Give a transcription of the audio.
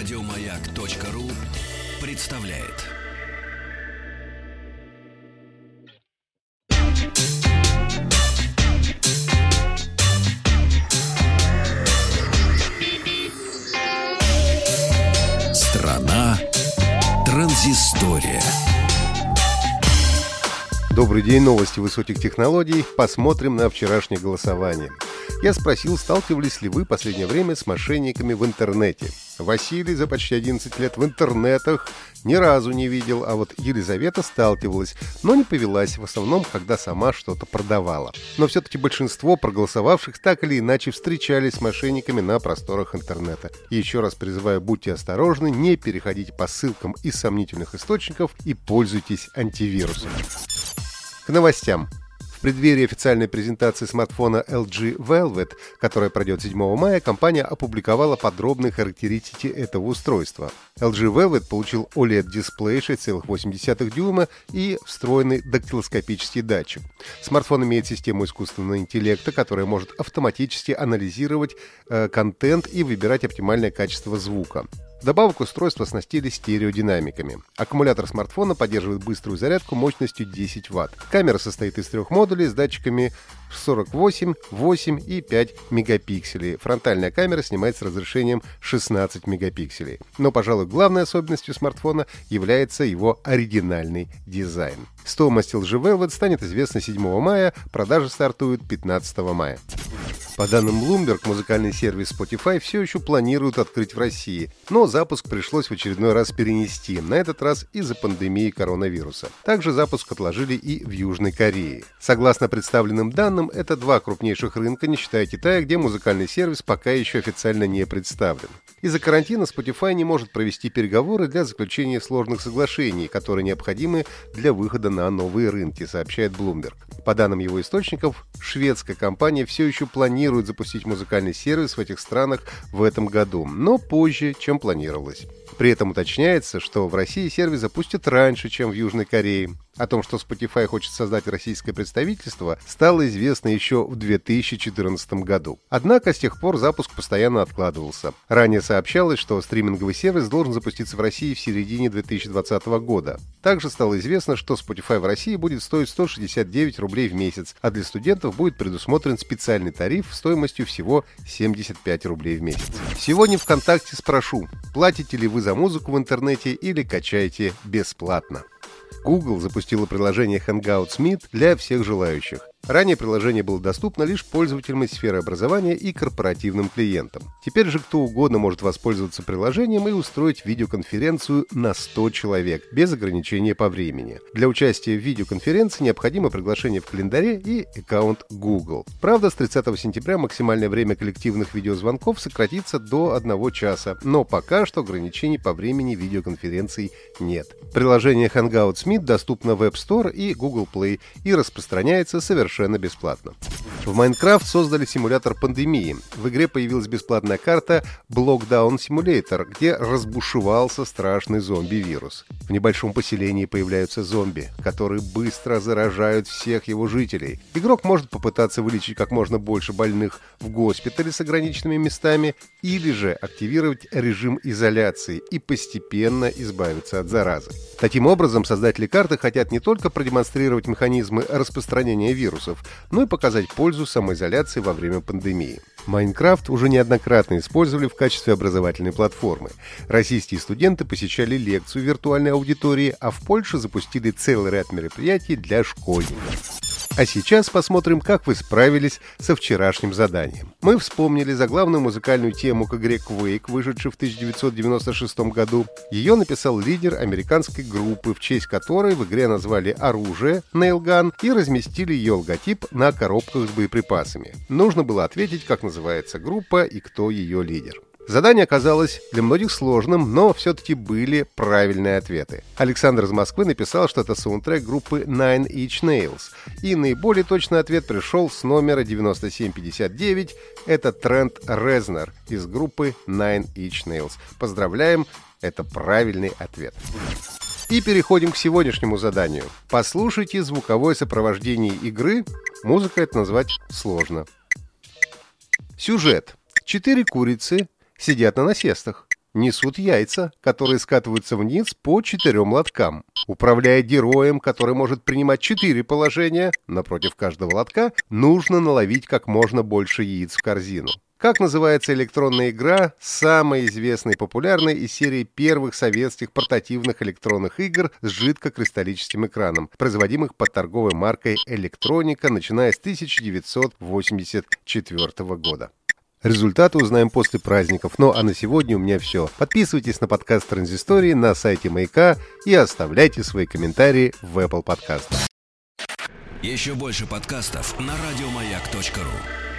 Радиомаяк.ру представляет. Страна транзистория. Добрый день, новости высоких технологий. Посмотрим на вчерашнее голосование. Я спросил, сталкивались ли вы последнее время с мошенниками в интернете. Василий за почти 11 лет в интернетах ни разу не видел, а вот Елизавета сталкивалась, но не повелась, в основном, когда сама что-то продавала. Но все-таки большинство проголосовавших так или иначе встречались с мошенниками на просторах интернета. Еще раз призываю, будьте осторожны, не переходите по ссылкам из сомнительных источников и пользуйтесь антивирусом. К новостям. В преддверии официальной презентации смартфона LG Velvet, которая пройдет 7 мая, компания опубликовала подробные характеристики этого устройства. LG Velvet получил OLED-дисплей 6,8 дюйма и встроенный дактилоскопический датчик. Смартфон имеет систему искусственного интеллекта, которая может автоматически анализировать э, контент и выбирать оптимальное качество звука. Вдобавок устройство оснастили стереодинамиками. Аккумулятор смартфона поддерживает быструю зарядку мощностью 10 Вт. Камера состоит из трех модулей с датчиками 48, 8 и 5 мегапикселей. Фронтальная камера снимает с разрешением 16 мегапикселей. Но, пожалуй, главной особенностью смартфона является его оригинальный дизайн. Стоимость LG Velvet станет известна 7 мая, продажи стартуют 15 мая. По данным Bloomberg, музыкальный сервис Spotify все еще планируют открыть в России, но запуск пришлось в очередной раз перенести, на этот раз из-за пандемии коронавируса. Также запуск отложили и в Южной Корее. Согласно представленным данным, это два крупнейших рынка, не считая Китая, где музыкальный сервис пока еще официально не представлен. Из-за карантина Spotify не может провести переговоры для заключения сложных соглашений, которые необходимы для выхода на новые рынки, сообщает Bloomberg. По данным его источников, шведская компания все еще планирует запустить музыкальный сервис в этих странах в этом году, но позже, чем планировалось. При этом уточняется, что в России сервис запустят раньше, чем в Южной Корее. О том, что Spotify хочет создать российское представительство, стало известно еще в 2014 году. Однако с тех пор запуск постоянно откладывался. Ранее сообщалось, что стриминговый сервис должен запуститься в России в середине 2020 года. Также стало известно, что Spotify в России будет стоить 169 рублей в месяц, а для студентов будет предусмотрен специальный тариф стоимостью всего 75 рублей в месяц. Сегодня ВКонтакте спрошу, платите ли вы за музыку в интернете или качаете бесплатно. Google запустила приложение Hangouts Meet для всех желающих. Ранее приложение было доступно лишь пользователям из сферы образования и корпоративным клиентам. Теперь же кто угодно может воспользоваться приложением и устроить видеоконференцию на 100 человек, без ограничения по времени. Для участия в видеоконференции необходимо приглашение в календаре и аккаунт Google. Правда, с 30 сентября максимальное время коллективных видеозвонков сократится до 1 часа, но пока что ограничений по времени видеоконференций нет. Приложение Hangouts Meet доступно в App Store и Google Play и распространяется совершенно совершенно бесплатно. В Minecraft создали симулятор пандемии. В игре появилась бесплатная карта Blockdown Simulator, где разбушевался страшный зомби-вирус. В небольшом поселении появляются зомби, которые быстро заражают всех его жителей. Игрок может попытаться вылечить как можно больше больных в госпитале с ограниченными местами или же активировать режим изоляции и постепенно избавиться от заразы. Таким образом, создатели карты хотят не только продемонстрировать механизмы распространения вирусов, но и показать пользу самоизоляции во время пандемии. Майнкрафт уже неоднократно использовали в качестве образовательной платформы. Российские студенты посещали лекцию виртуальной аудитории, а в Польше запустили целый ряд мероприятий для школьников. А сейчас посмотрим, как вы справились со вчерашним заданием. Мы вспомнили заглавную музыкальную тему к игре Quake, вышедшей в 1996 году. Ее написал лидер американской группы, в честь которой в игре назвали оружие Nailgun и разместили ее логотип на коробках с боеприпасами. Нужно было ответить, как называется группа и кто ее лидер. Задание оказалось для многих сложным, но все-таки были правильные ответы. Александр из Москвы написал, что это саундтрек группы Nine Inch Nails. И наиболее точный ответ пришел с номера 9759. Это Трент Резнер из группы Nine Inch Nails. Поздравляем, это правильный ответ. И переходим к сегодняшнему заданию. Послушайте звуковое сопровождение игры. Музыка это назвать сложно. Сюжет. Четыре курицы сидят на насестах. несут яйца, которые скатываются вниз по четырем лоткам. Управляя героем, который может принимать четыре положения, напротив каждого лотка, нужно наловить как можно больше яиц в корзину. Как называется электронная игра, самая известная и популярная из серии первых советских портативных электронных игр с жидкокристаллическим экраном, производимых под торговой маркой «Электроника», начиная с 1984 года. Результаты узнаем после праздников. Ну а на сегодня у меня все. Подписывайтесь на подкаст Транзистории на сайте Маяка и оставляйте свои комментарии в Apple Podcast. Еще больше подкастов на радиомаяк.ру